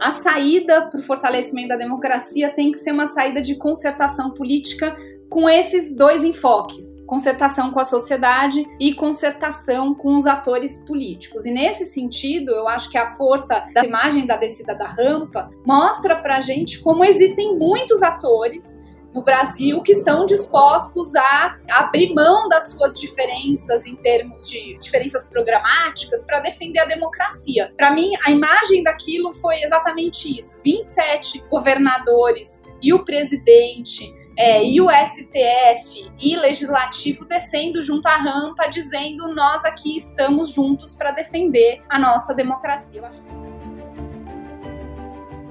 A saída para o fortalecimento da democracia tem que ser uma saída de concertação política com esses dois enfoques: concertação com a sociedade e concertação com os atores políticos. E nesse sentido, eu acho que a força da imagem da descida da rampa mostra para a gente como existem muitos atores no Brasil que estão dispostos a abrir mão das suas diferenças em termos de diferenças programáticas para defender a democracia. Para mim, a imagem daquilo foi exatamente isso: 27 governadores e o presidente. É, e o STF e legislativo descendo junto à rampa, dizendo nós aqui estamos juntos para defender a nossa democracia. Eu acho que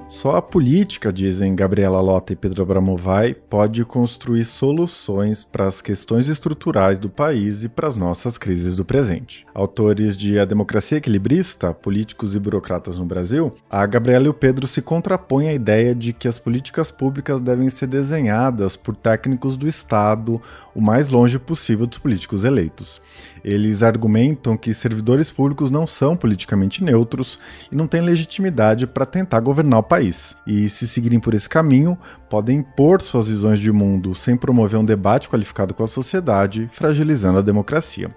só a política, dizem Gabriela Lota e Pedro Abramovay, pode construir soluções para as questões estruturais do país e para as nossas crises do presente. Autores de A Democracia Equilibrista, Políticos e Burocratas no Brasil, a Gabriela e o Pedro se contrapõem à ideia de que as políticas públicas devem ser desenhadas por técnicos do Estado o mais longe possível dos políticos eleitos. Eles argumentam que servidores públicos não são politicamente neutros e não têm legitimidade para tentar governar o país. E se seguirem por esse caminho, podem impor suas visões de mundo sem promover um debate qualificado com a sociedade, fragilizando a democracia.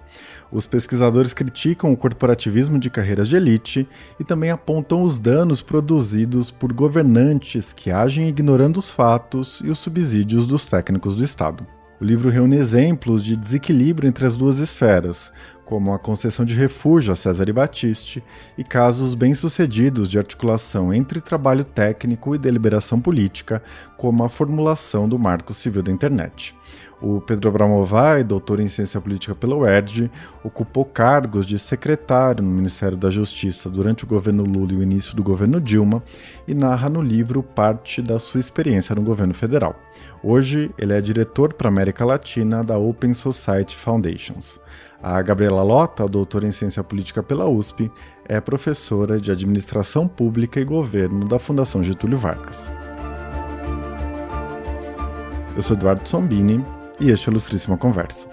Os pesquisadores criticam o corporativismo de carreiras de elite e também apontam os danos produzidos por governantes que agem ignorando os fatos e os subsídios dos técnicos do Estado. O livro reúne exemplos de desequilíbrio entre as duas esferas, como a concessão de refúgio a César e Batiste, e casos bem-sucedidos de articulação entre trabalho técnico e deliberação política, como a formulação do Marco Civil da Internet. O Pedro Abramovay, doutor em ciência política pela UERJ, ocupou cargos de secretário no Ministério da Justiça durante o governo Lula e o início do governo Dilma e narra no livro parte da sua experiência no governo federal. Hoje, ele é diretor para a América Latina da Open Society Foundations. A Gabriela Lota, doutora em ciência política pela USP, é professora de administração pública e governo da Fundação Getúlio Vargas. Eu sou Eduardo Sombini e este é a Ilustríssima Conversa.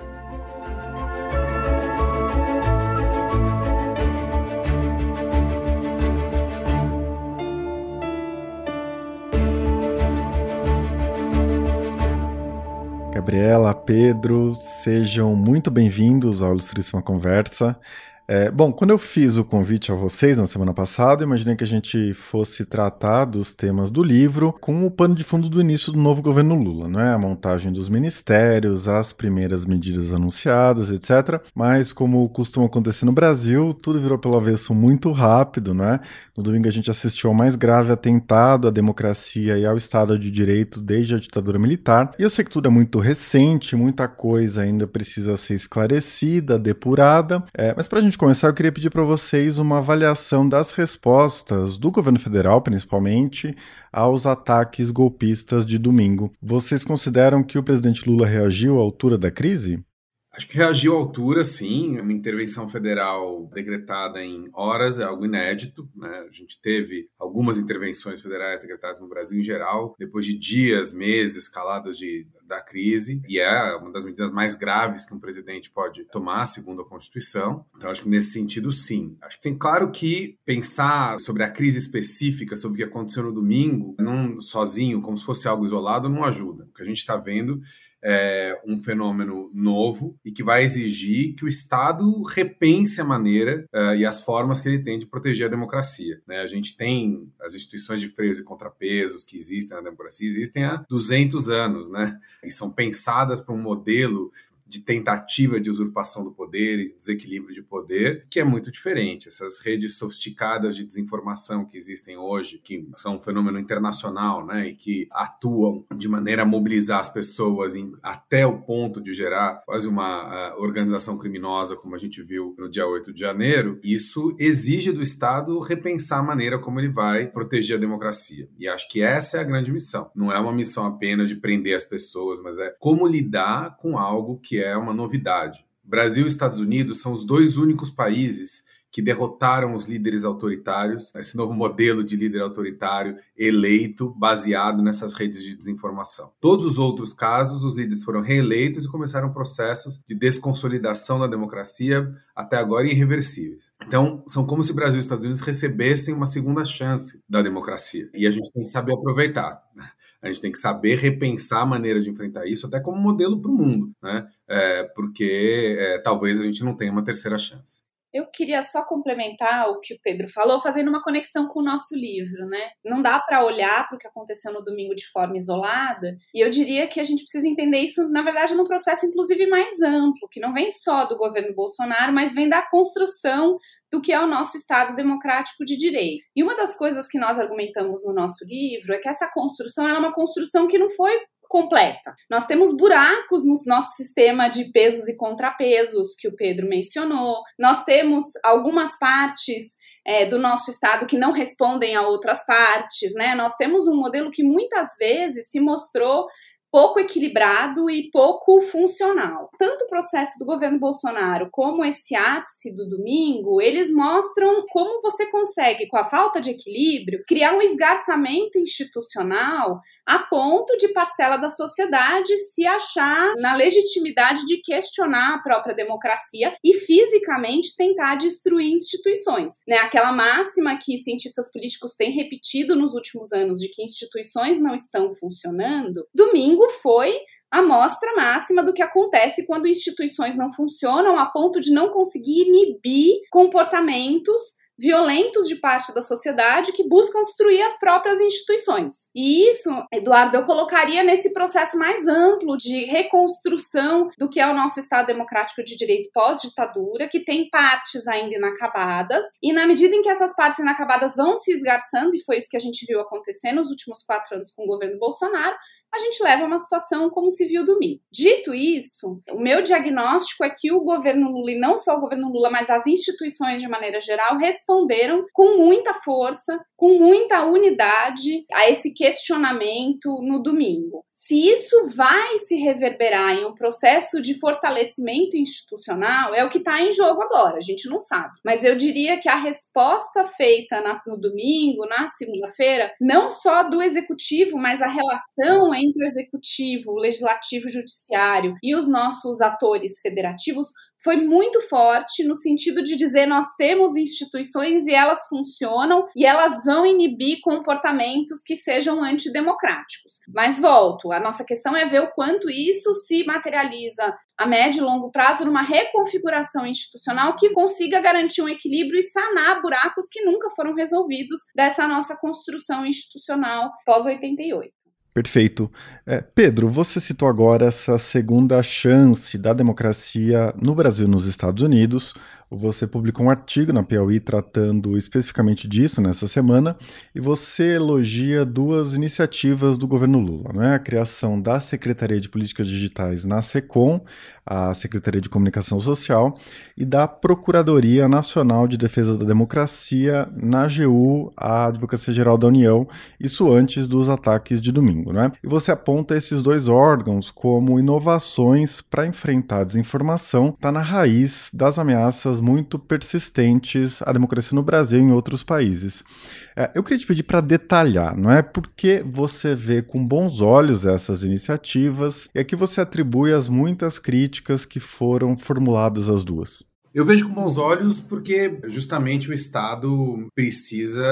Gabriela, Pedro, sejam muito bem-vindos ao Ilustríssima Conversa. É, bom, quando eu fiz o convite a vocês na semana passada, imaginei que a gente fosse tratar dos temas do livro com o pano de fundo do início do novo governo Lula, não é? A montagem dos ministérios, as primeiras medidas anunciadas, etc. Mas, como costuma acontecer no Brasil, tudo virou pelo avesso muito rápido, não é? No domingo a gente assistiu ao mais grave atentado à democracia e ao Estado de Direito desde a ditadura militar. E eu sei que tudo é muito recente, muita coisa ainda precisa ser esclarecida, depurada, é, mas para a gente gente começar, eu queria pedir para vocês uma avaliação das respostas do governo federal, principalmente, aos ataques golpistas de domingo. Vocês consideram que o presidente Lula reagiu à altura da crise? Acho que reagiu à altura, sim. Uma intervenção federal decretada em horas é algo inédito. Né? A gente teve algumas intervenções federais decretadas no Brasil em geral, depois de dias, meses, escaladas de, da crise, e é uma das medidas mais graves que um presidente pode tomar, segundo a Constituição. Então, acho que nesse sentido, sim. Acho que tem claro que pensar sobre a crise específica, sobre o que aconteceu no domingo, não sozinho, como se fosse algo isolado, não ajuda. O que a gente está vendo é, um fenômeno novo e que vai exigir que o Estado repense a maneira uh, e as formas que ele tem de proteger a democracia. Né? A gente tem as instituições de freios e contrapesos que existem na democracia, existem há 200 anos, né? E são pensadas para um modelo de tentativa de usurpação do poder e desequilíbrio de poder, que é muito diferente. Essas redes sofisticadas de desinformação que existem hoje, que são um fenômeno internacional, né, e que atuam de maneira a mobilizar as pessoas em, até o ponto de gerar quase uma uh, organização criminosa, como a gente viu no dia 8 de janeiro, isso exige do Estado repensar a maneira como ele vai proteger a democracia. E acho que essa é a grande missão. Não é uma missão apenas de prender as pessoas, mas é como lidar com algo que é uma novidade. Brasil e Estados Unidos são os dois únicos países que derrotaram os líderes autoritários, esse novo modelo de líder autoritário eleito baseado nessas redes de desinformação. Todos os outros casos, os líderes foram reeleitos e começaram processos de desconsolidação da democracia até agora irreversíveis. Então, são como se Brasil e os Estados Unidos recebessem uma segunda chance da democracia. E a gente tem que saber aproveitar. A gente tem que saber repensar a maneira de enfrentar isso, até como modelo para o mundo, né? É, porque é, talvez a gente não tenha uma terceira chance. Eu queria só complementar o que o Pedro falou, fazendo uma conexão com o nosso livro, né? Não dá para olhar para o que aconteceu no domingo de forma isolada, e eu diria que a gente precisa entender isso, na verdade, num processo inclusive mais amplo, que não vem só do governo Bolsonaro, mas vem da construção do que é o nosso Estado democrático de direito. E uma das coisas que nós argumentamos no nosso livro é que essa construção é uma construção que não foi completa. Nós temos buracos no nosso sistema de pesos e contrapesos, que o Pedro mencionou. Nós temos algumas partes é, do nosso Estado que não respondem a outras partes, né? Nós temos um modelo que muitas vezes se mostrou pouco equilibrado e pouco funcional. Tanto o processo do governo Bolsonaro como esse ápice do domingo, eles mostram como você consegue, com a falta de equilíbrio, criar um esgarçamento institucional a ponto de parcela da sociedade se achar na legitimidade de questionar a própria democracia e fisicamente tentar destruir instituições. Né? Aquela máxima que cientistas políticos têm repetido nos últimos anos de que instituições não estão funcionando, domingo foi a mostra máxima do que acontece quando instituições não funcionam a ponto de não conseguir inibir comportamentos violentos de parte da sociedade que buscam destruir as próprias instituições. E isso, Eduardo, eu colocaria nesse processo mais amplo de reconstrução do que é o nosso Estado democrático de direito pós-ditadura, que tem partes ainda inacabadas, e na medida em que essas partes inacabadas vão se esgarçando, e foi isso que a gente viu acontecer nos últimos quatro anos com o governo Bolsonaro, a gente leva uma situação como se viu domingo. Dito isso, o meu diagnóstico é que o governo Lula, e não só o governo Lula, mas as instituições de maneira geral, responderam com muita força, com muita unidade a esse questionamento no domingo. Se isso vai se reverberar em um processo de fortalecimento institucional, é o que está em jogo agora, a gente não sabe. Mas eu diria que a resposta feita no domingo, na segunda-feira, não só do executivo, mas a relação entre o executivo, o legislativo, o judiciário e os nossos atores federativos foi muito forte no sentido de dizer nós temos instituições e elas funcionam e elas vão inibir comportamentos que sejam antidemocráticos. Mas volto, a nossa questão é ver o quanto isso se materializa a médio e longo prazo numa reconfiguração institucional que consiga garantir um equilíbrio e sanar buracos que nunca foram resolvidos dessa nossa construção institucional pós 88. Perfeito. É, Pedro, você citou agora essa segunda chance da democracia no Brasil e nos Estados Unidos. Você publicou um artigo na Piauí tratando especificamente disso nessa semana e você elogia duas iniciativas do governo Lula, né? A criação da Secretaria de Políticas Digitais na SECOM, a Secretaria de Comunicação Social, e da Procuradoria Nacional de Defesa da Democracia na AGU, a Advocacia Geral da União, isso antes dos ataques de domingo, né? E você aponta esses dois órgãos como inovações para enfrentar a desinformação, está na raiz das ameaças muito persistentes à democracia no Brasil e em outros países. É, eu queria te pedir para detalhar, não é? Por que você vê com bons olhos essas iniciativas e a que você atribui as muitas críticas que foram formuladas às duas? Eu vejo com bons olhos porque justamente o Estado precisa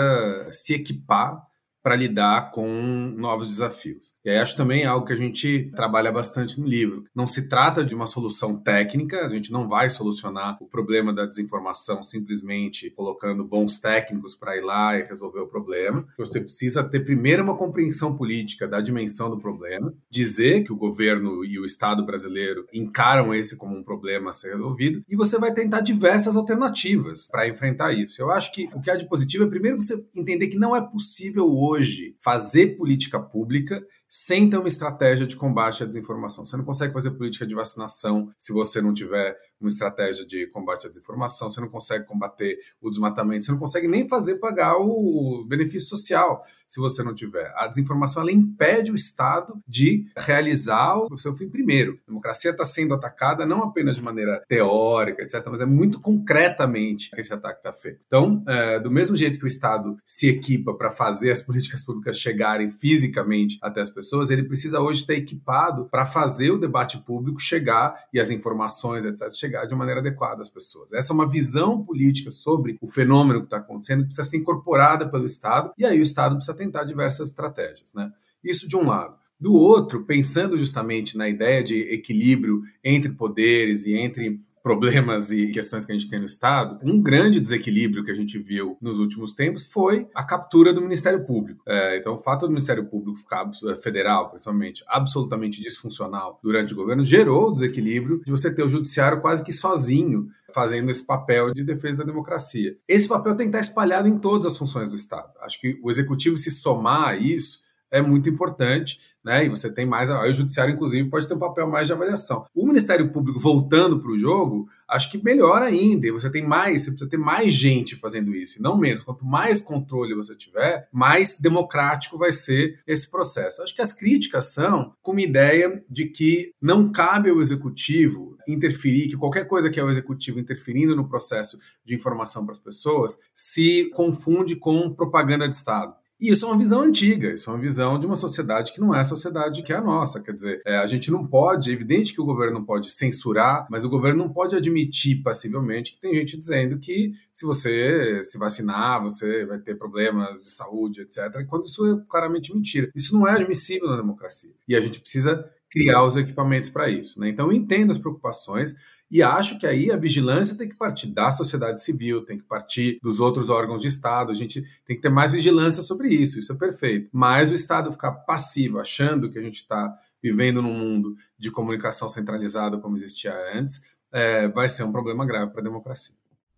se equipar para lidar com novos desafios. E aí acho também algo que a gente trabalha bastante no livro. Não se trata de uma solução técnica, a gente não vai solucionar o problema da desinformação simplesmente colocando bons técnicos para ir lá e resolver o problema. Você precisa ter primeiro uma compreensão política da dimensão do problema, dizer que o governo e o Estado brasileiro encaram esse como um problema a ser resolvido, e você vai tentar diversas alternativas para enfrentar isso. Eu acho que o que há de positivo é primeiro você entender que não é possível hoje hoje fazer política pública sem ter uma estratégia de combate à desinformação. Você não consegue fazer política de vacinação se você não tiver uma estratégia de combate à desinformação, você não consegue combater o desmatamento, você não consegue nem fazer pagar o benefício social se você não tiver. A desinformação ela impede o Estado de realizar o seu fim primeiro. A democracia está sendo atacada não apenas de maneira teórica, etc., mas é muito concretamente que esse ataque está feito. Então, é, do mesmo jeito que o Estado se equipa para fazer as políticas públicas chegarem fisicamente até as pessoas, ele precisa hoje estar equipado para fazer o debate público chegar e as informações, etc., chegar de maneira adequada às pessoas. Essa é uma visão política sobre o fenômeno que está acontecendo que precisa ser incorporada pelo Estado, e aí o Estado precisa tentar diversas estratégias. Né? Isso de um lado. Do outro, pensando justamente na ideia de equilíbrio entre poderes e entre problemas e questões que a gente tem no Estado, um grande desequilíbrio que a gente viu nos últimos tempos foi a captura do Ministério Público. É, então, o fato do Ministério Público ficar é, federal, principalmente, absolutamente disfuncional durante o governo, gerou o desequilíbrio de você ter o judiciário quase que sozinho fazendo esse papel de defesa da democracia. Esse papel tem que estar espalhado em todas as funções do Estado. Acho que o executivo se somar a isso é muito importante, né? E você tem mais. Aí o judiciário, inclusive, pode ter um papel mais de avaliação. O Ministério Público voltando para o jogo, acho que melhor ainda. Você tem mais, você precisa ter mais gente fazendo isso, e não menos. Quanto mais controle você tiver, mais democrático vai ser esse processo. Acho que as críticas são com uma ideia de que não cabe ao executivo interferir, que qualquer coisa que é o executivo interferindo no processo de informação para as pessoas se confunde com propaganda de Estado. E isso é uma visão antiga, isso é uma visão de uma sociedade que não é a sociedade que é a nossa. Quer dizer, é, a gente não pode, é evidente que o governo não pode censurar, mas o governo não pode admitir passivelmente que tem gente dizendo que se você se vacinar, você vai ter problemas de saúde, etc. Quando isso é claramente mentira. Isso não é admissível na democracia. E a gente precisa criar os equipamentos para isso. Né? Então, eu entendo as preocupações, e acho que aí a vigilância tem que partir da sociedade civil, tem que partir dos outros órgãos de Estado. A gente tem que ter mais vigilância sobre isso, isso é perfeito. Mas o Estado ficar passivo, achando que a gente está vivendo num mundo de comunicação centralizada como existia antes, é, vai ser um problema grave para a democracia.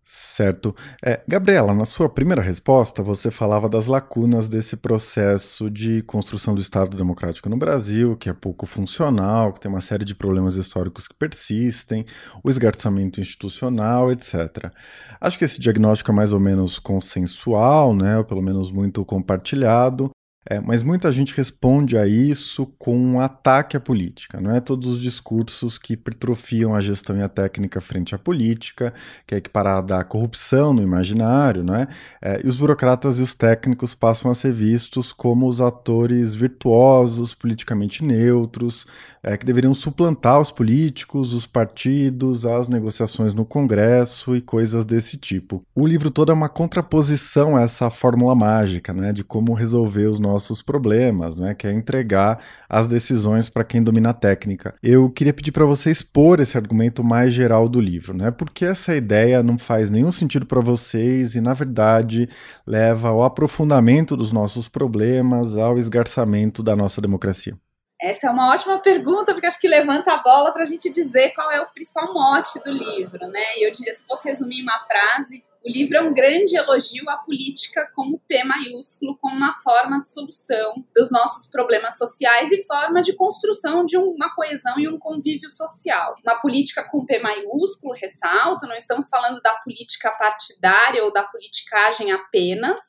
Certo. É, Gabriela, na sua primeira resposta, você falava das lacunas desse processo de construção do Estado democrático no Brasil, que é pouco funcional, que tem uma série de problemas históricos que persistem, o esgarçamento institucional, etc. Acho que esse diagnóstico é mais ou menos consensual, né, ou pelo menos muito compartilhado. É, mas muita gente responde a isso com um ataque à política, não é? Todos os discursos que hipertrofiam a gestão e a técnica frente à política, que é equiparada à corrupção no imaginário, não é? é? E os burocratas e os técnicos passam a ser vistos como os atores virtuosos, politicamente neutros, é, que deveriam suplantar os políticos, os partidos, as negociações no Congresso e coisas desse tipo. O livro todo é uma contraposição a essa fórmula mágica, né, de como resolver os nossos problemas, né, que é entregar as decisões para quem domina a técnica. Eu queria pedir para você expor esse argumento mais geral do livro, né, porque essa ideia não faz nenhum sentido para vocês e, na verdade, leva ao aprofundamento dos nossos problemas, ao esgarçamento da nossa democracia. Essa é uma ótima pergunta, porque acho que levanta a bola para a gente dizer qual é o principal mote do livro, né? E eu diria, se fosse resumir uma frase, o livro é um grande elogio à política como P maiúsculo, como uma forma de solução dos nossos problemas sociais e forma de construção de uma coesão e um convívio social. Uma política com P maiúsculo, ressalto, não estamos falando da política partidária ou da politicagem apenas,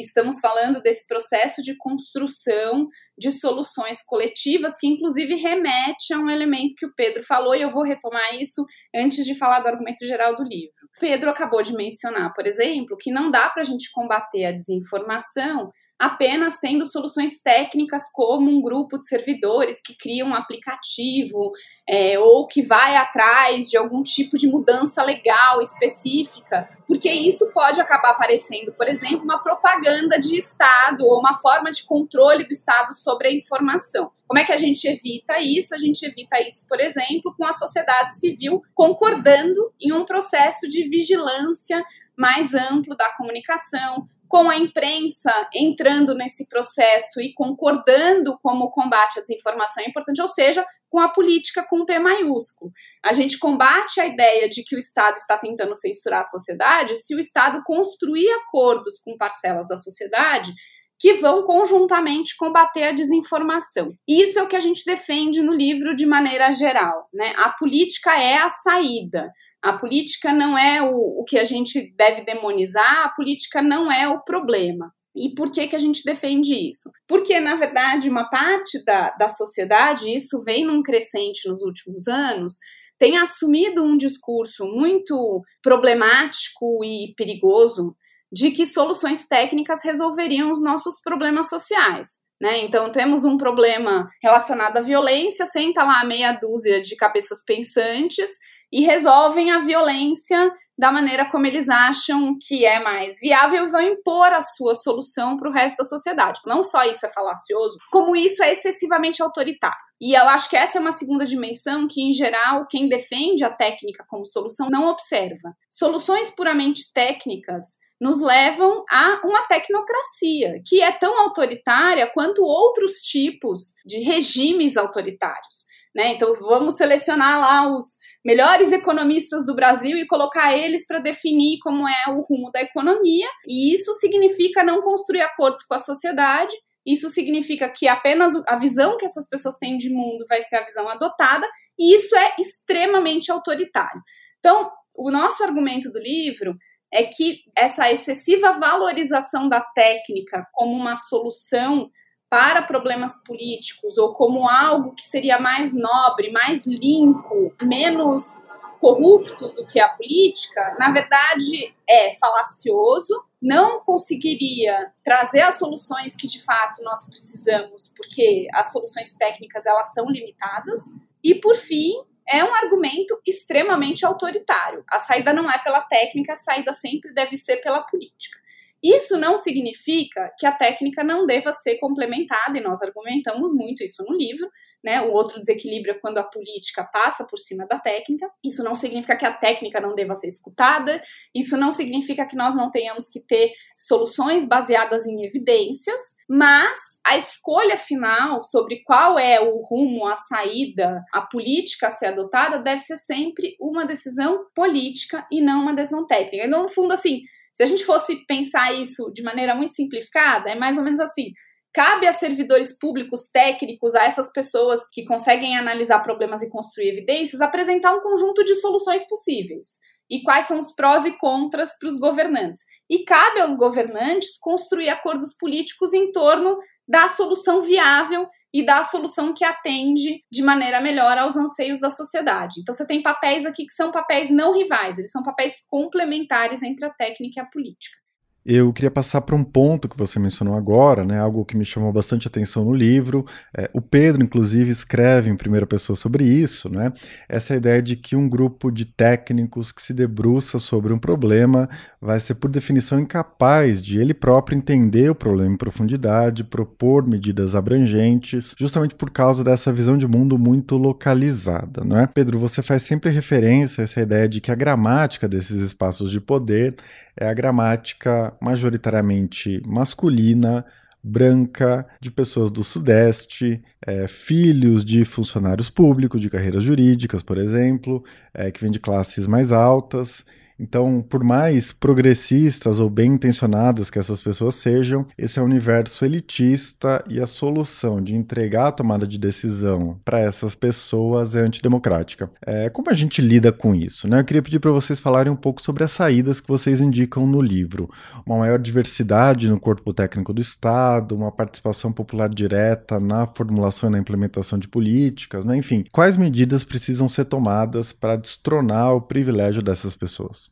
estamos falando desse processo de construção de soluções coletivas, que inclusive remete a um elemento que o Pedro falou, e eu vou retomar isso antes de falar do argumento geral do livro. Pedro acabou de mencionar, por exemplo, que não dá para a gente combater a desinformação apenas tendo soluções técnicas como um grupo de servidores que cria um aplicativo é, ou que vai atrás de algum tipo de mudança legal específica, porque isso pode acabar parecendo, por exemplo, uma propaganda de Estado ou uma forma de controle do Estado sobre a informação. Como é que a gente evita isso? A gente evita isso, por exemplo, com a sociedade civil concordando em um processo de vigilância mais amplo da comunicação, com a imprensa entrando nesse processo e concordando como combate à desinformação é importante, ou seja, com a política com P maiúsculo. A gente combate a ideia de que o Estado está tentando censurar a sociedade se o Estado construir acordos com parcelas da sociedade que vão conjuntamente combater a desinformação. Isso é o que a gente defende no livro de maneira geral. Né? A política é a saída. A política não é o, o que a gente deve demonizar, a política não é o problema. E por que, que a gente defende isso? Porque, na verdade, uma parte da, da sociedade, isso vem num crescente nos últimos anos, tem assumido um discurso muito problemático e perigoso de que soluções técnicas resolveriam os nossos problemas sociais. Né? Então, temos um problema relacionado à violência, senta lá meia dúzia de cabeças pensantes e resolvem a violência da maneira como eles acham que é mais viável e vão impor a sua solução para o resto da sociedade. Não só isso é falacioso, como isso é excessivamente autoritário. E eu acho que essa é uma segunda dimensão que, em geral, quem defende a técnica como solução não observa. Soluções puramente técnicas nos levam a uma tecnocracia que é tão autoritária quanto outros tipos de regimes autoritários. Né? Então, vamos selecionar lá os melhores economistas do Brasil e colocar eles para definir como é o rumo da economia, e isso significa não construir acordos com a sociedade. Isso significa que apenas a visão que essas pessoas têm de mundo vai ser a visão adotada, e isso é extremamente autoritário. Então, o nosso argumento do livro é que essa excessiva valorização da técnica como uma solução para problemas políticos ou como algo que seria mais nobre, mais limpo, menos corrupto do que a política, na verdade é falacioso, não conseguiria trazer as soluções que de fato nós precisamos, porque as soluções técnicas elas são limitadas, e por fim, é um argumento extremamente autoritário. A saída não é pela técnica, a saída sempre deve ser pela política. Isso não significa que a técnica não deva ser complementada, e nós argumentamos muito isso no livro, né? O outro desequilíbrio é quando a política passa por cima da técnica. Isso não significa que a técnica não deva ser escutada, isso não significa que nós não tenhamos que ter soluções baseadas em evidências, mas a escolha final sobre qual é o rumo, a saída, a política a ser adotada deve ser sempre uma decisão política e não uma decisão técnica. Então, no fundo, assim, se a gente fosse pensar isso de maneira muito simplificada, é mais ou menos assim: cabe a servidores públicos técnicos, a essas pessoas que conseguem analisar problemas e construir evidências, apresentar um conjunto de soluções possíveis. E quais são os prós e contras para os governantes. E cabe aos governantes construir acordos políticos em torno da solução viável e dar a solução que atende de maneira melhor aos anseios da sociedade. Então você tem papéis aqui que são papéis não rivais, eles são papéis complementares entre a técnica e a política. Eu queria passar para um ponto que você mencionou agora, né, algo que me chamou bastante atenção no livro. É, o Pedro, inclusive, escreve em primeira pessoa sobre isso, né? Essa ideia de que um grupo de técnicos que se debruça sobre um problema vai ser, por definição, incapaz de ele próprio entender o problema em profundidade, propor medidas abrangentes, justamente por causa dessa visão de mundo muito localizada, não é? Pedro, você faz sempre referência a essa ideia de que a gramática desses espaços de poder é a gramática majoritariamente masculina, branca, de pessoas do Sudeste, é, filhos de funcionários públicos, de carreiras jurídicas, por exemplo, é, que vêm de classes mais altas então, por mais progressistas ou bem intencionadas que essas pessoas sejam, esse é um universo elitista e a solução de entregar a tomada de decisão para essas pessoas é antidemocrática. É, como a gente lida com isso? Né? Eu queria pedir para vocês falarem um pouco sobre as saídas que vocês indicam no livro. Uma maior diversidade no corpo técnico do Estado, uma participação popular direta na formulação e na implementação de políticas, né? enfim. Quais medidas precisam ser tomadas para destronar o privilégio dessas pessoas?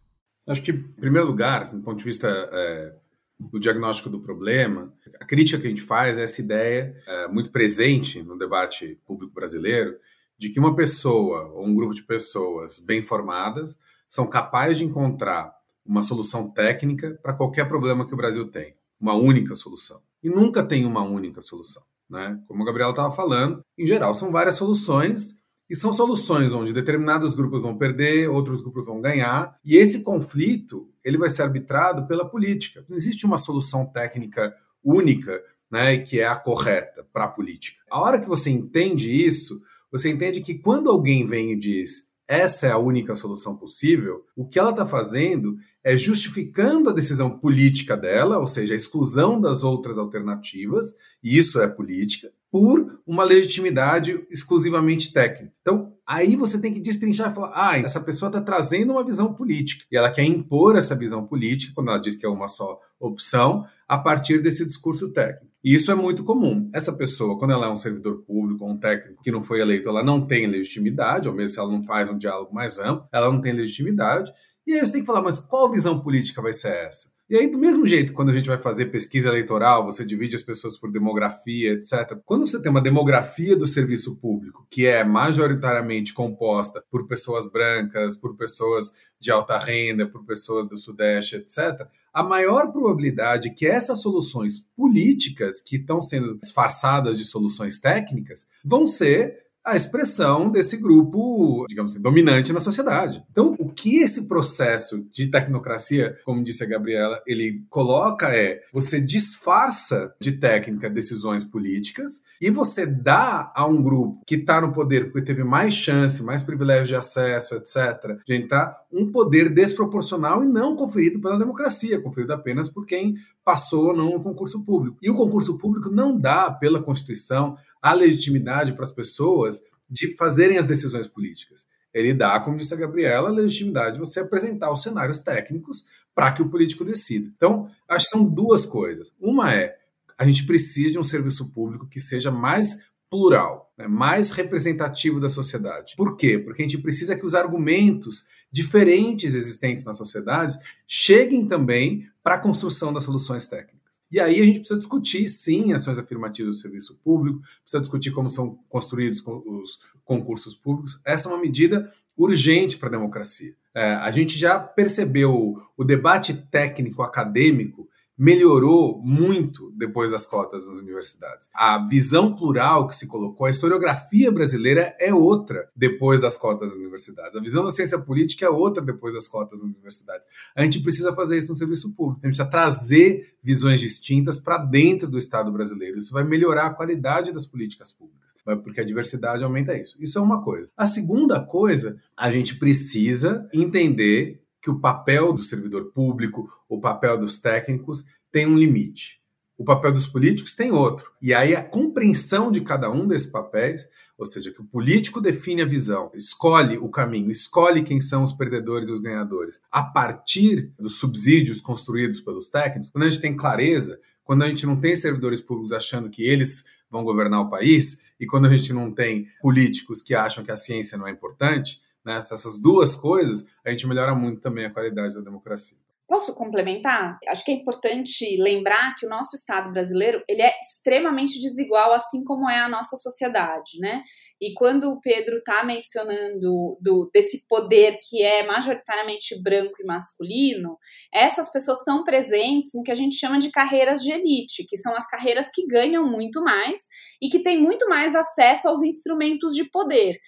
Acho que, em primeiro lugar, assim, do ponto de vista é, do diagnóstico do problema, a crítica que a gente faz é essa ideia é, muito presente no debate público brasileiro de que uma pessoa ou um grupo de pessoas bem formadas são capazes de encontrar uma solução técnica para qualquer problema que o Brasil tem, uma única solução. E nunca tem uma única solução. Né? Como a Gabriela estava falando, em geral são várias soluções e são soluções onde determinados grupos vão perder, outros grupos vão ganhar, e esse conflito ele vai ser arbitrado pela política. Não existe uma solução técnica única, né, que é a correta para a política. A hora que você entende isso, você entende que quando alguém vem e diz essa é a única solução possível, o que ela está fazendo é justificando a decisão política dela, ou seja, a exclusão das outras alternativas, e isso é política, por uma legitimidade exclusivamente técnica. Então, aí você tem que destrinchar e falar: ah, essa pessoa está trazendo uma visão política e ela quer impor essa visão política, quando ela diz que é uma só opção, a partir desse discurso técnico. E isso é muito comum. Essa pessoa, quando ela é um servidor público ou um técnico que não foi eleito, ela não tem legitimidade, ou mesmo se ela não faz um diálogo mais amplo, ela não tem legitimidade. E aí você tem que falar: mas qual visão política vai ser essa? E aí, do mesmo jeito, quando a gente vai fazer pesquisa eleitoral, você divide as pessoas por demografia, etc. Quando você tem uma demografia do serviço público que é majoritariamente composta por pessoas brancas, por pessoas de alta renda, por pessoas do Sudeste, etc., a maior probabilidade que essas soluções políticas, que estão sendo disfarçadas de soluções técnicas, vão ser a expressão desse grupo, digamos assim, dominante na sociedade. Então, o que esse processo de tecnocracia, como disse a Gabriela, ele coloca é você disfarça de técnica decisões políticas e você dá a um grupo que está no poder porque teve mais chance, mais privilégio de acesso, etc., de entrar um poder desproporcional e não conferido pela democracia, conferido apenas por quem passou no concurso público. E o concurso público não dá, pela Constituição, a legitimidade para as pessoas de fazerem as decisões políticas. Ele dá, como disse a Gabriela, a legitimidade de você apresentar os cenários técnicos para que o político decida. Então, acho que são duas coisas. Uma é a gente precisa de um serviço público que seja mais plural, né, mais representativo da sociedade. Por quê? Porque a gente precisa que os argumentos diferentes existentes na sociedade cheguem também para a construção das soluções técnicas. E aí a gente precisa discutir, sim, ações afirmativas do serviço público, precisa discutir como são construídos os concursos públicos. Essa é uma medida urgente para a democracia. É, a gente já percebeu o debate técnico acadêmico melhorou muito depois das cotas nas universidades. A visão plural que se colocou, a historiografia brasileira é outra depois das cotas nas universidades. A visão da ciência política é outra depois das cotas nas universidades. A gente precisa fazer isso no serviço público. A gente precisa trazer visões distintas para dentro do Estado brasileiro. Isso vai melhorar a qualidade das políticas públicas porque a diversidade aumenta isso. Isso é uma coisa. A segunda coisa, a gente precisa entender que o papel do servidor público, o papel dos técnicos tem um limite. O papel dos políticos tem outro. E aí a compreensão de cada um desses papéis, ou seja, que o político define a visão, escolhe o caminho, escolhe quem são os perdedores e os ganhadores, a partir dos subsídios construídos pelos técnicos, quando a gente tem clareza, quando a gente não tem servidores públicos achando que eles vão governar o país, e quando a gente não tem políticos que acham que a ciência não é importante, né, essas duas coisas, a gente melhora muito também a qualidade da democracia. Posso complementar? Acho que é importante lembrar que o nosso Estado brasileiro ele é extremamente desigual, assim como é a nossa sociedade, né? E quando o Pedro está mencionando do, desse poder que é majoritariamente branco e masculino, essas pessoas estão presentes no que a gente chama de carreiras de elite, que são as carreiras que ganham muito mais e que têm muito mais acesso aos instrumentos de poder.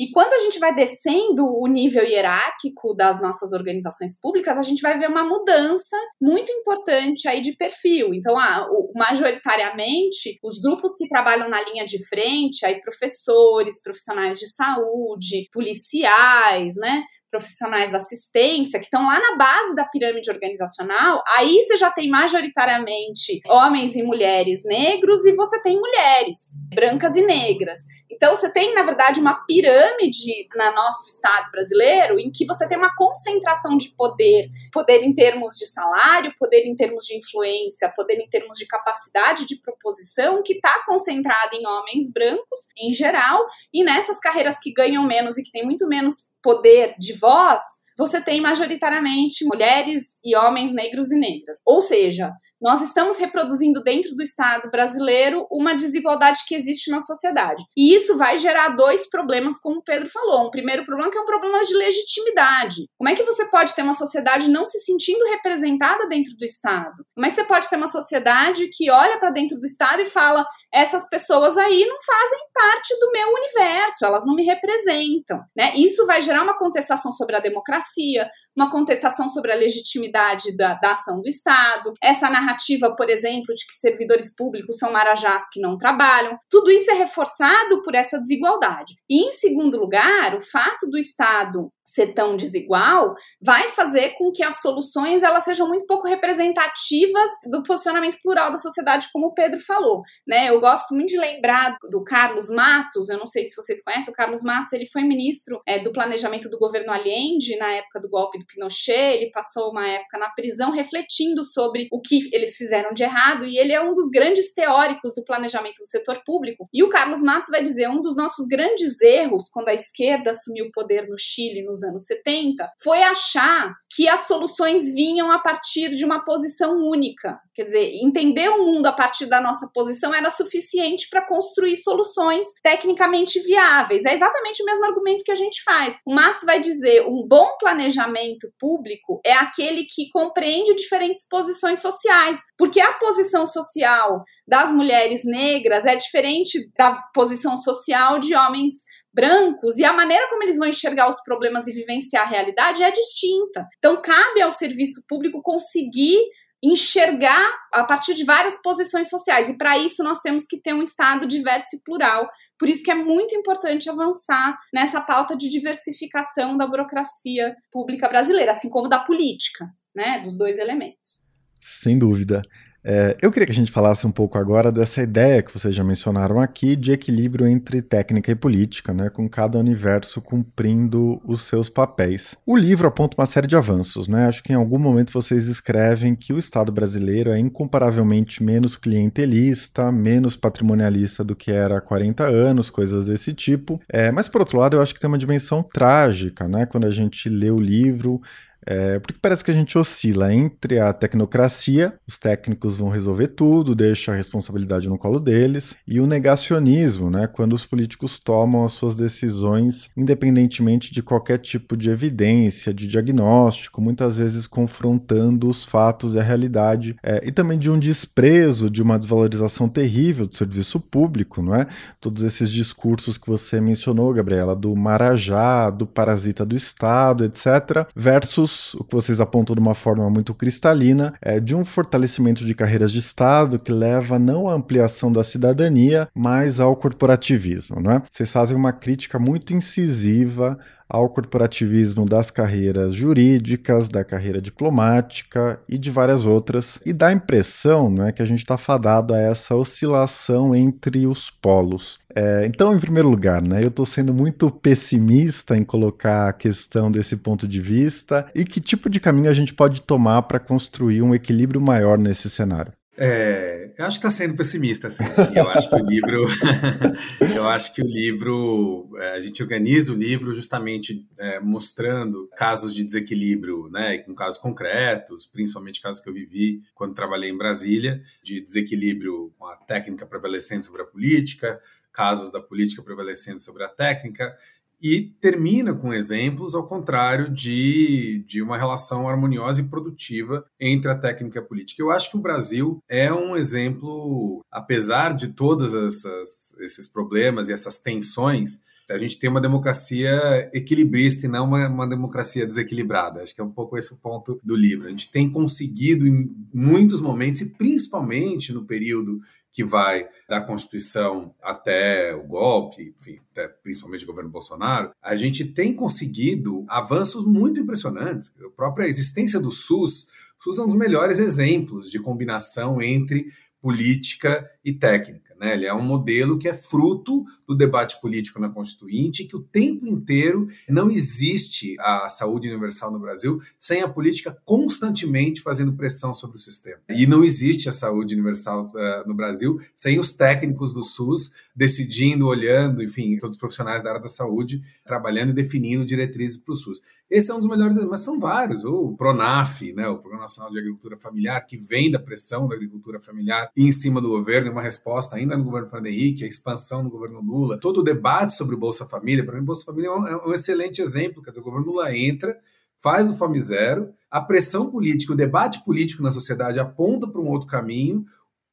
E quando a gente vai descendo o nível hierárquico das nossas organizações públicas, a gente vai ver uma mudança muito importante aí de perfil. Então, ah, majoritariamente, os grupos que trabalham na linha de frente, aí professores, profissionais de saúde, policiais, né? Profissionais da assistência, que estão lá na base da pirâmide organizacional, aí você já tem majoritariamente homens e mulheres negros e você tem mulheres brancas e negras. Então você tem, na verdade, uma pirâmide na nosso estado brasileiro em que você tem uma concentração de poder, poder em termos de salário, poder em termos de influência, poder em termos de capacidade de proposição, que está concentrada em homens brancos em geral, e nessas carreiras que ganham menos e que têm muito menos poder de voz, você tem majoritariamente mulheres e homens negros e negras. Ou seja, nós estamos reproduzindo dentro do Estado brasileiro uma desigualdade que existe na sociedade. E isso vai gerar dois problemas, como o Pedro falou. Um primeiro problema que é um problema de legitimidade. Como é que você pode ter uma sociedade não se sentindo representada dentro do Estado? Como é que você pode ter uma sociedade que olha para dentro do Estado e fala: essas pessoas aí não fazem parte do meu universo, elas não me representam, né? Isso vai gerar uma contestação sobre a democracia, uma contestação sobre a legitimidade da, da ação do Estado, essa narrativa narrativa, por exemplo, de que servidores públicos são marajás que não trabalham, tudo isso é reforçado por essa desigualdade. E, em segundo lugar, o fato do Estado ser tão desigual, vai fazer com que as soluções elas sejam muito pouco representativas do posicionamento plural da sociedade, como o Pedro falou, né? Eu gosto muito de lembrar do Carlos Matos, eu não sei se vocês conhecem, o Carlos Matos, ele foi ministro é, do planejamento do governo Allende na época do golpe do Pinochet, ele passou uma época na prisão refletindo sobre o que eles fizeram de errado e ele é um dos grandes teóricos do planejamento do setor público. E o Carlos Matos vai dizer um dos nossos grandes erros quando a esquerda assumiu o poder no Chile nos anos 70 foi achar que as soluções vinham a partir de uma posição única. Quer dizer, entender o mundo a partir da nossa posição era suficiente para construir soluções tecnicamente viáveis. É exatamente o mesmo argumento que a gente faz. O Matos vai dizer um bom planejamento público é aquele que compreende diferentes posições sociais, porque a posição social das mulheres negras é diferente da posição social de homens brancos e a maneira como eles vão enxergar os problemas e vivenciar a realidade é distinta. Então, cabe ao serviço público conseguir enxergar a partir de várias posições sociais. E para isso nós temos que ter um Estado diverso e plural. Por isso que é muito importante avançar nessa pauta de diversificação da burocracia pública brasileira, assim como da política, né, dos dois elementos. Sem dúvida. É, eu queria que a gente falasse um pouco agora dessa ideia que vocês já mencionaram aqui de equilíbrio entre técnica e política, né, com cada universo cumprindo os seus papéis. O livro aponta uma série de avanços, né? Acho que em algum momento vocês escrevem que o Estado brasileiro é incomparavelmente menos clientelista, menos patrimonialista do que era há 40 anos, coisas desse tipo. É, mas por outro lado, eu acho que tem uma dimensão trágica, né? Quando a gente lê o livro, é, porque parece que a gente oscila entre a tecnocracia, os técnicos vão resolver tudo, deixa a responsabilidade no colo deles, e o negacionismo, né, quando os políticos tomam as suas decisões independentemente de qualquer tipo de evidência, de diagnóstico, muitas vezes confrontando os fatos e a realidade, é, e também de um desprezo, de uma desvalorização terrível do serviço público, não é? Todos esses discursos que você mencionou, Gabriela, do marajá, do parasita do Estado, etc., versus o que vocês apontam de uma forma muito cristalina, é de um fortalecimento de carreiras de Estado que leva não à ampliação da cidadania, mas ao corporativismo. Né? Vocês fazem uma crítica muito incisiva ao corporativismo das carreiras jurídicas, da carreira diplomática e de várias outras, e dá a impressão né, que a gente está fadado a essa oscilação entre os polos. É, então, em primeiro lugar, né, eu estou sendo muito pessimista em colocar a questão desse ponto de vista e que tipo de caminho a gente pode tomar para construir um equilíbrio maior nesse cenário. É, eu acho que está sendo pessimista, assim. Eu acho que o livro, eu acho que o livro, é, a gente organiza o livro justamente é, mostrando casos de desequilíbrio, né, com casos concretos, principalmente casos que eu vivi quando trabalhei em Brasília, de desequilíbrio com a técnica prevalecendo sobre a política, casos da política prevalecendo sobre a técnica, e termina com exemplos ao contrário de, de uma relação harmoniosa e produtiva entre a técnica e a política. Eu acho que o Brasil é um exemplo, apesar de todos esses problemas e essas tensões, a gente tem uma democracia equilibrista e não uma, uma, democracia desequilibrada. Acho que é um pouco esse o ponto do livro. A gente tem conseguido, em muitos momentos, e principalmente no período que vai da Constituição até o golpe, enfim, até principalmente o governo Bolsonaro, a gente tem conseguido avanços muito impressionantes. A própria existência do SUS, o SUS é um dos melhores exemplos de combinação entre política e técnica. Né? Ele é um modelo que é fruto do debate político na Constituinte, que o tempo inteiro não existe a saúde universal no Brasil sem a política constantemente fazendo pressão sobre o sistema. E não existe a saúde universal uh, no Brasil sem os técnicos do SUS decidindo, olhando, enfim, todos os profissionais da área da saúde trabalhando e definindo diretrizes para o SUS. Esse é um dos melhores, mas são vários. O PRONAF, né, o Programa Nacional de Agricultura Familiar, que vem da pressão da agricultura familiar em cima do governo, uma resposta ainda no governo Fernando Henrique, a expansão no governo Lula, todo o debate sobre o Bolsa Família, para mim, Bolsa Família é um, é um excelente exemplo. Quer dizer, o governo Lula entra, faz o Fome Zero, a pressão política, o debate político na sociedade aponta para um outro caminho,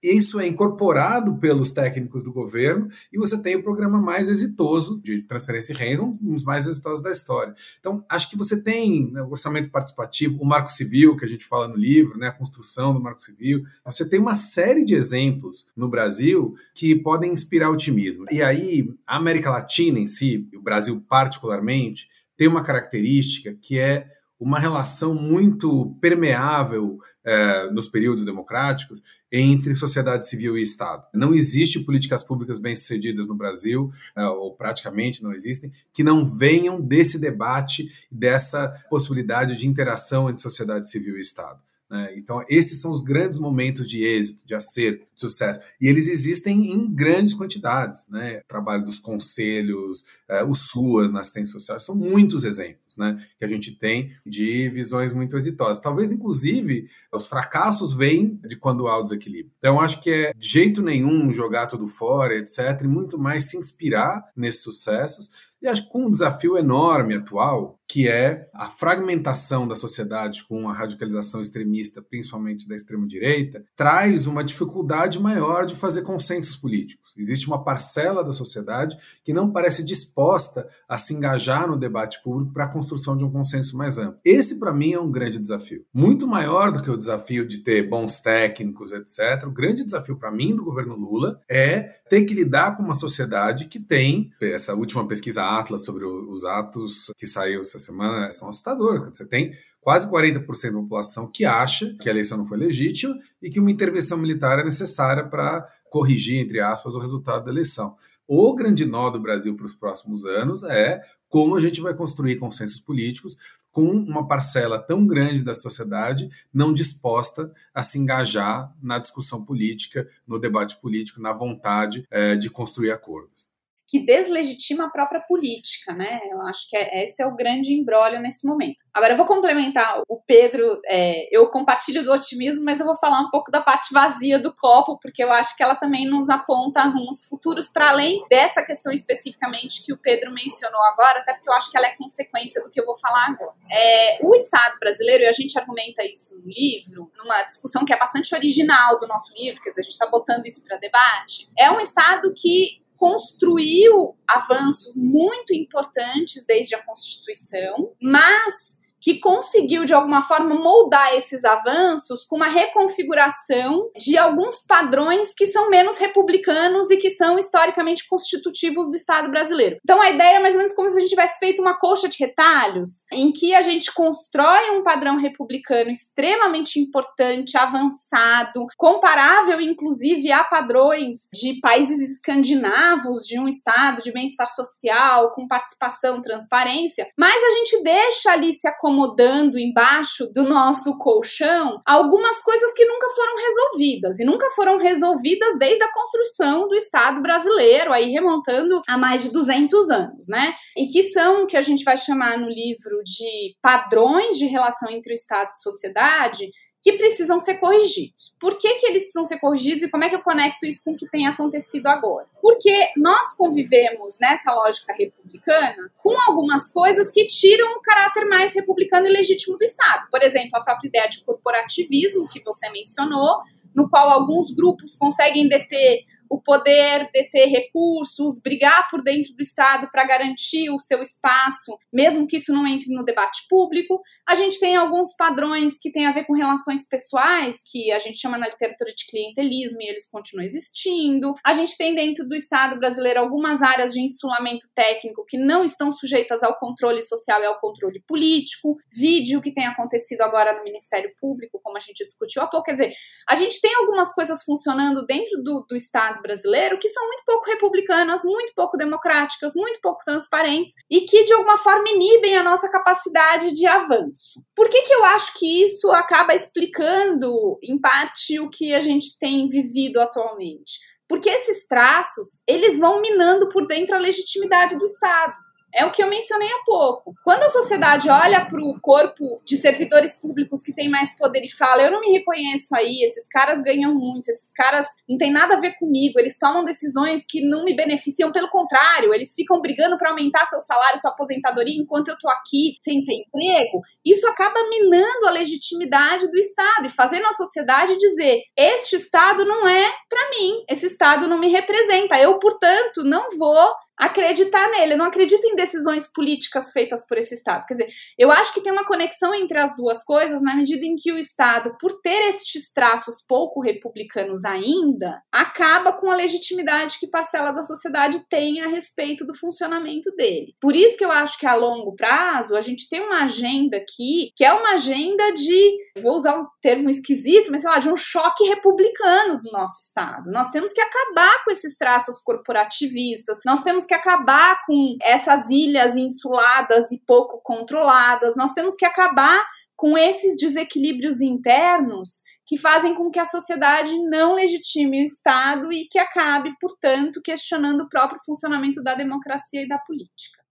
isso é incorporado pelos técnicos do governo e você tem o programa mais exitoso de transferência de renda, um dos mais exitosos da história. Então, acho que você tem né, o orçamento participativo, o marco civil, que a gente fala no livro, né, a construção do marco civil. Você tem uma série de exemplos no Brasil que podem inspirar otimismo. E aí, a América Latina em si, o Brasil particularmente, tem uma característica que é uma relação muito permeável é, nos períodos democráticos entre sociedade civil e Estado. Não existe políticas públicas bem-sucedidas no Brasil, é, ou praticamente não existem, que não venham desse debate, dessa possibilidade de interação entre sociedade civil e Estado. Né? Então, esses são os grandes momentos de êxito, de acerto, de sucesso. E eles existem em grandes quantidades. Né? O trabalho dos conselhos, é, os SUAS na assistência social, são muitos exemplos né, que a gente tem de visões muito exitosas. Talvez, inclusive, os fracassos vêm de quando há o desequilíbrio. Então, acho que é de jeito nenhum jogar tudo fora, etc., e muito mais se inspirar nesses sucessos. E acho que com um desafio enorme atual, que é a fragmentação da sociedade com a radicalização extremista, principalmente da extrema-direita, traz uma dificuldade maior de fazer consensos políticos. Existe uma parcela da sociedade que não parece disposta a se engajar no debate público para a construção de um consenso mais amplo. Esse, para mim, é um grande desafio. Muito maior do que o desafio de ter bons técnicos, etc. O grande desafio para mim do governo Lula é ter que lidar com uma sociedade que tem essa última pesquisa Atlas sobre os atos que saiu essa semana são assustadoras. Você tem quase 40% da população que acha que a eleição não foi legítima e que uma intervenção militar é necessária para corrigir, entre aspas, o resultado da eleição. O grande nó do Brasil para os próximos anos é como a gente vai construir consensos políticos com uma parcela tão grande da sociedade não disposta a se engajar na discussão política, no debate político, na vontade é, de construir acordos que deslegitima a própria política, né? Eu acho que é, esse é o grande embrólio nesse momento. Agora, eu vou complementar o Pedro, é, eu compartilho do otimismo, mas eu vou falar um pouco da parte vazia do copo, porque eu acho que ela também nos aponta rumos futuros, para além dessa questão especificamente que o Pedro mencionou agora, até porque eu acho que ela é consequência do que eu vou falar agora. É, o Estado brasileiro, e a gente argumenta isso no livro, numa discussão que é bastante original do nosso livro, quer dizer, a gente está botando isso para debate, é um Estado que construiu avanços muito importantes desde a Constituição, mas que conseguiu, de alguma forma, moldar esses avanços com uma reconfiguração de alguns padrões que são menos republicanos e que são historicamente constitutivos do Estado brasileiro. Então, a ideia é mais ou menos como se a gente tivesse feito uma coxa de retalhos, em que a gente constrói um padrão republicano extremamente importante, avançado, comparável, inclusive, a padrões de países escandinavos, de um Estado de bem-estar social, com participação, transparência, mas a gente deixa ali se acomodar acomodando embaixo do nosso colchão algumas coisas que nunca foram resolvidas e nunca foram resolvidas desde a construção do Estado brasileiro, aí remontando a mais de 200 anos, né? E que são o que a gente vai chamar no livro de padrões de relação entre o Estado e sociedade que precisam ser corrigidos. Por que, que eles precisam ser corrigidos e como é que eu conecto isso com o que tem acontecido agora? Porque nós convivemos nessa lógica republicana com algumas coisas que tiram o caráter mais republicano e legítimo do Estado. Por exemplo, a própria ideia de corporativismo que você mencionou, no qual alguns grupos conseguem deter o poder deter recursos, brigar por dentro do Estado para garantir o seu espaço, mesmo que isso não entre no debate público. A gente tem alguns padrões que têm a ver com relações pessoais, que a gente chama na literatura de clientelismo e eles continuam existindo. A gente tem dentro do Estado brasileiro algumas áreas de insulamento técnico que não estão sujeitas ao controle social e ao controle político. Vídeo que tem acontecido agora no Ministério Público, como a gente discutiu há pouco. Quer dizer, a gente tem algumas coisas funcionando dentro do, do Estado Estado brasileiro que são muito pouco republicanas, muito pouco democráticas, muito pouco transparentes e que de alguma forma inibem a nossa capacidade de avanço. Por que, que eu acho que isso acaba explicando, em parte, o que a gente tem vivido atualmente? Porque esses traços, eles vão minando por dentro a legitimidade do Estado. É o que eu mencionei há pouco. Quando a sociedade olha para o corpo de servidores públicos que tem mais poder e fala, eu não me reconheço aí, esses caras ganham muito, esses caras não tem nada a ver comigo, eles tomam decisões que não me beneficiam, pelo contrário, eles ficam brigando para aumentar seu salário, sua aposentadoria, enquanto eu tô aqui sem ter emprego. Isso acaba minando a legitimidade do Estado e fazendo a sociedade dizer: este Estado não é para mim, esse Estado não me representa, eu, portanto, não vou acreditar nele. Eu não acredito em decisões políticas feitas por esse Estado. Quer dizer, eu acho que tem uma conexão entre as duas coisas na medida em que o Estado, por ter estes traços pouco republicanos ainda, acaba com a legitimidade que parcela da sociedade tem a respeito do funcionamento dele. Por isso que eu acho que a longo prazo a gente tem uma agenda aqui que é uma agenda de, vou usar um termo esquisito, mas sei lá, de um choque republicano do nosso Estado. Nós temos que acabar com esses traços corporativistas, nós temos que acabar com essas ilhas insuladas e pouco controladas, nós temos que acabar com esses desequilíbrios internos que fazem com que a sociedade não legitime o Estado e que acabe, portanto, questionando o próprio funcionamento da democracia e da política.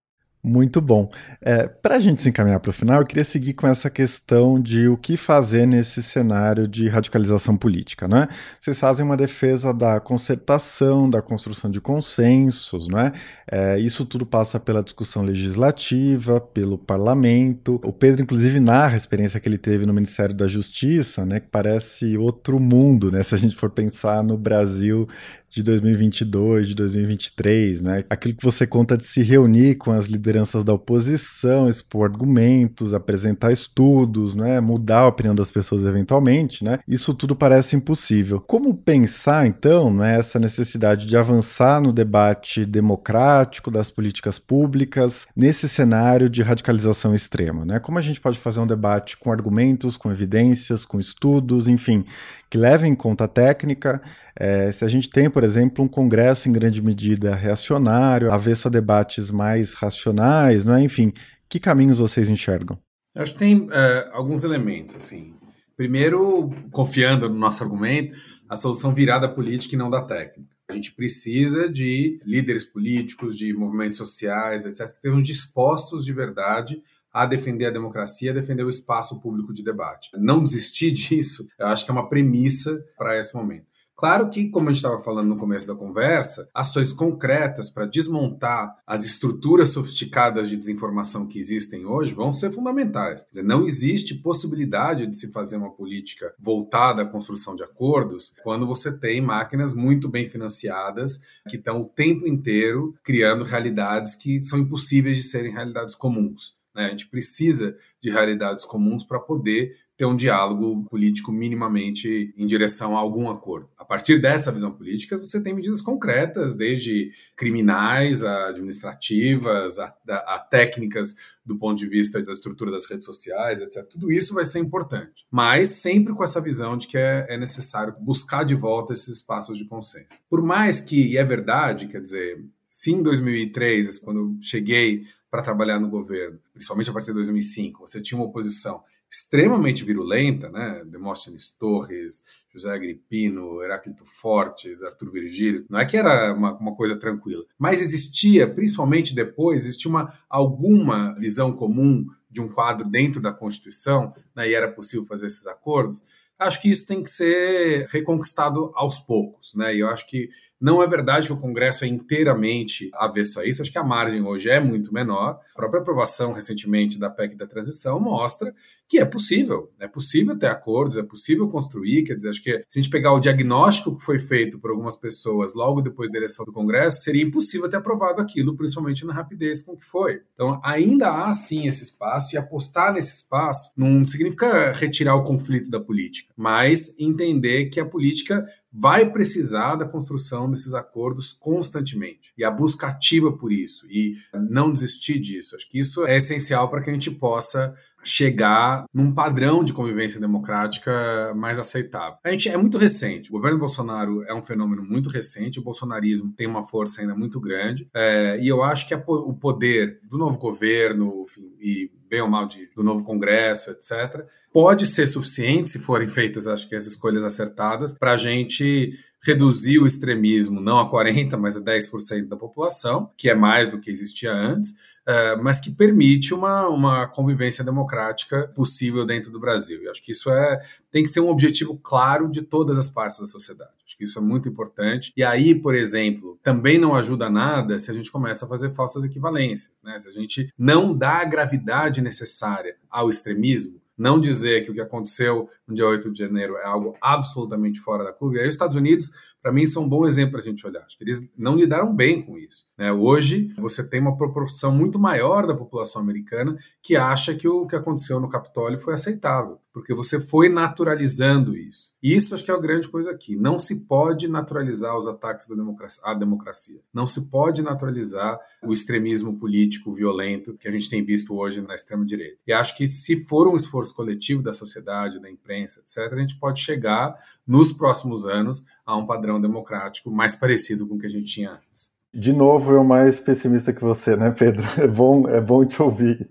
Muito bom. É, para a gente se encaminhar para o final, eu queria seguir com essa questão de o que fazer nesse cenário de radicalização política, né? Vocês fazem uma defesa da concertação, da construção de consensos, não é? é? Isso tudo passa pela discussão legislativa, pelo parlamento. O Pedro, inclusive, narra a experiência que ele teve no Ministério da Justiça, né? Que parece outro mundo, né? Se a gente for pensar no Brasil de 2022, de 2023, né? Aquilo que você conta de se reunir com as lideranças da oposição, expor argumentos, apresentar estudos, né? Mudar a opinião das pessoas eventualmente, né? Isso tudo parece impossível. Como pensar, então, né, essa necessidade de avançar no debate democrático das políticas públicas nesse cenário de radicalização extrema, né? Como a gente pode fazer um debate com argumentos, com evidências, com estudos, enfim, que levem em conta a técnica, é, se a gente tem, por exemplo, um Congresso em grande medida reacionário, avesso a debates mais racionais, não é? enfim, que caminhos vocês enxergam? Acho que tem é, alguns elementos. Assim. Primeiro, confiando no nosso argumento, a solução virada política e não da técnica. A gente precisa de líderes políticos, de movimentos sociais, etc., que estejam dispostos de verdade a defender a democracia, a defender o espaço público de debate. Não desistir disso, eu acho que é uma premissa para esse momento. Claro que, como a gente estava falando no começo da conversa, ações concretas para desmontar as estruturas sofisticadas de desinformação que existem hoje vão ser fundamentais. Dizer, não existe possibilidade de se fazer uma política voltada à construção de acordos quando você tem máquinas muito bem financiadas que estão o tempo inteiro criando realidades que são impossíveis de serem realidades comuns. Né? A gente precisa de realidades comuns para poder ter um diálogo político minimamente em direção a algum acordo. A partir dessa visão política, você tem medidas concretas, desde criminais a administrativas, a, a, a técnicas do ponto de vista da estrutura das redes sociais, etc. Tudo isso vai ser importante, mas sempre com essa visão de que é, é necessário buscar de volta esses espaços de consenso. Por mais que, e é verdade, quer dizer, se em 2003, quando eu cheguei para trabalhar no governo, principalmente a partir de 2005, você tinha uma oposição extremamente virulenta, né? Demóstenes Torres, José Agripino, Heráclito Fortes, Arthur Virgílio. Não é que era uma, uma, coisa tranquila, mas existia, principalmente depois, existia uma, alguma visão comum de um quadro dentro da Constituição, né? e era possível fazer esses acordos. Acho que isso tem que ser reconquistado aos poucos, né? E eu acho que não é verdade que o Congresso é inteiramente avesso a isso. Acho que a margem hoje é muito menor. A própria aprovação recentemente da PEC da transição mostra que é possível. É possível ter acordos, é possível construir. Quer dizer, acho que se a gente pegar o diagnóstico que foi feito por algumas pessoas logo depois da eleição do Congresso, seria impossível ter aprovado aquilo, principalmente na rapidez com que foi. Então, ainda há sim esse espaço e apostar nesse espaço não significa retirar o conflito da política, mas entender que a política vai precisar da construção desses acordos constantemente e a busca ativa por isso e não desistir disso. Acho que isso é essencial para que a gente possa chegar num padrão de convivência democrática mais aceitável. A gente é muito recente. O governo Bolsonaro é um fenômeno muito recente. O bolsonarismo tem uma força ainda muito grande. É, e eu acho que a, o poder do novo governo enfim, e bem ou mal de, do novo Congresso, etc., pode ser suficiente, se forem feitas, acho que as escolhas acertadas, para a gente reduzir o extremismo não a 40%, mas a 10% da população, que é mais do que existia antes, uh, mas que permite uma, uma convivência democrática possível dentro do Brasil. E acho que isso é, tem que ser um objetivo claro de todas as partes da sociedade. Acho que isso é muito importante. E aí, por exemplo, também não ajuda nada se a gente começa a fazer falsas equivalências. Né? Se a gente não dá a gravidade necessária ao extremismo, não dizer que o que aconteceu no dia 8 de janeiro é algo absolutamente fora da curva. E aí os Estados Unidos para mim, são um bom exemplo para a gente olhar. Acho que eles não lidaram bem com isso. Né? Hoje, você tem uma proporção muito maior da população americana que acha que o que aconteceu no Capitólio foi aceitável, porque você foi naturalizando isso. E isso acho que é a grande coisa aqui. Não se pode naturalizar os ataques democracia, à democracia. Não se pode naturalizar o extremismo político violento que a gente tem visto hoje na extrema-direita. E acho que se for um esforço coletivo da sociedade, da imprensa, etc., a gente pode chegar nos próximos anos a um padrão democrático mais parecido com o que a gente tinha antes. De novo, eu mais pessimista que você, né, Pedro? É bom, é bom te ouvir.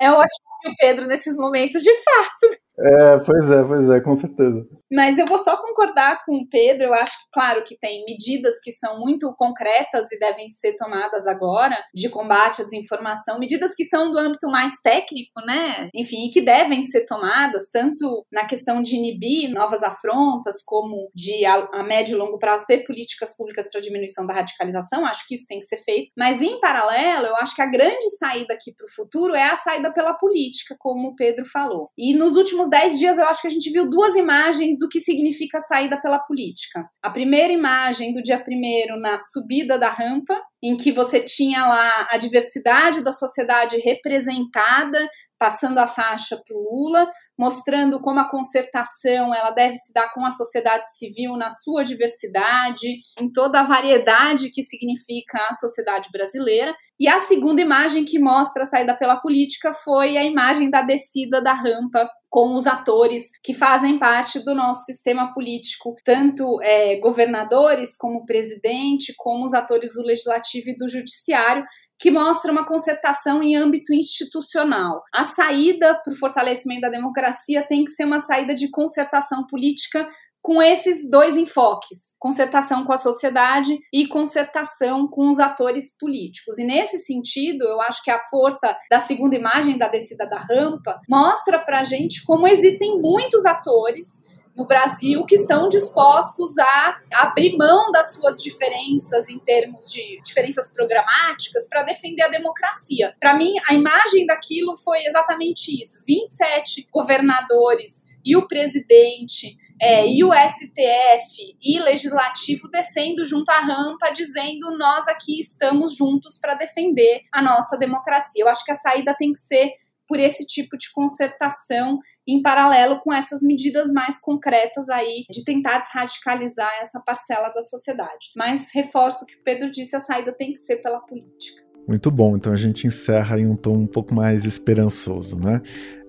É ótimo o Pedro nesses momentos, de fato. É, pois é, pois é, com certeza. Mas eu vou só concordar com o Pedro. Eu acho, claro, que tem medidas que são muito concretas e devem ser tomadas agora de combate à desinformação, medidas que são do âmbito mais técnico, né? Enfim, e que devem ser tomadas, tanto na questão de inibir novas afrontas, como de a, a médio e longo prazo ter políticas públicas para diminuição da radicalização. Acho que isso tem que ser feito. Mas, em paralelo, eu acho que a grande saída aqui para o futuro é a saída pela política, como o Pedro falou. E nos últimos dez dias eu acho que a gente viu duas imagens do que significa saída pela política. A primeira imagem do dia primeiro na subida da rampa, em que você tinha lá a diversidade da sociedade representada, passando a faixa para o Lula, mostrando como a concertação ela deve se dar com a sociedade civil na sua diversidade, em toda a variedade que significa a sociedade brasileira. E a segunda imagem que mostra a saída pela política foi a imagem da descida da rampa com os atores que fazem parte do nosso sistema político, tanto é, governadores como presidente, como os atores do legislativo e do judiciário, que mostra uma concertação em âmbito institucional. A saída para o fortalecimento da democracia tem que ser uma saída de concertação política com esses dois enfoques: concertação com a sociedade e concertação com os atores políticos. E nesse sentido, eu acho que a força da segunda imagem da descida da rampa mostra para gente como existem muitos atores no Brasil que estão dispostos a abrir mão das suas diferenças em termos de diferenças programáticas para defender a democracia. Para mim, a imagem daquilo foi exatamente isso: 27 governadores e o presidente é, e o STF e legislativo descendo junto à rampa, dizendo nós aqui estamos juntos para defender a nossa democracia. Eu acho que a saída tem que ser por esse tipo de concertação em paralelo com essas medidas mais concretas aí de tentar desradicalizar essa parcela da sociedade. Mas reforço o que o Pedro disse, a saída tem que ser pela política. Muito bom, então a gente encerra em um tom um pouco mais esperançoso, né?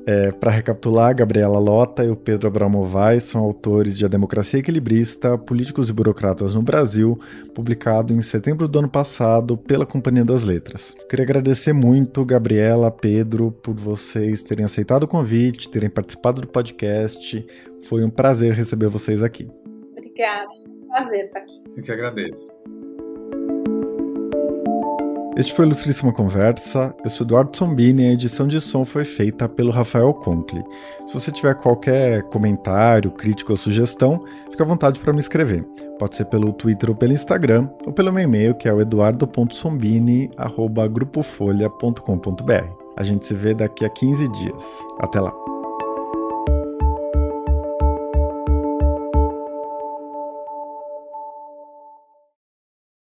É, Para recapitular, Gabriela Lota e o Pedro Abramovay são autores de A Democracia Equilibrista, Políticos e Burocratas no Brasil, publicado em setembro do ano passado pela Companhia das Letras. Queria agradecer muito, Gabriela, Pedro, por vocês terem aceitado o convite, terem participado do podcast. Foi um prazer receber vocês aqui. Obrigada, foi um prazer estar aqui. Eu que agradeço. Este foi Ilustríssima Conversa. Eu sou Eduardo Sombini e a edição de som foi feita pelo Rafael Conkle. Se você tiver qualquer comentário, crítica ou sugestão, fique à vontade para me escrever. Pode ser pelo Twitter ou pelo Instagram, ou pelo meu e-mail que é o eduardo.sombini.grupofolha.com.br. A gente se vê daqui a 15 dias. Até lá!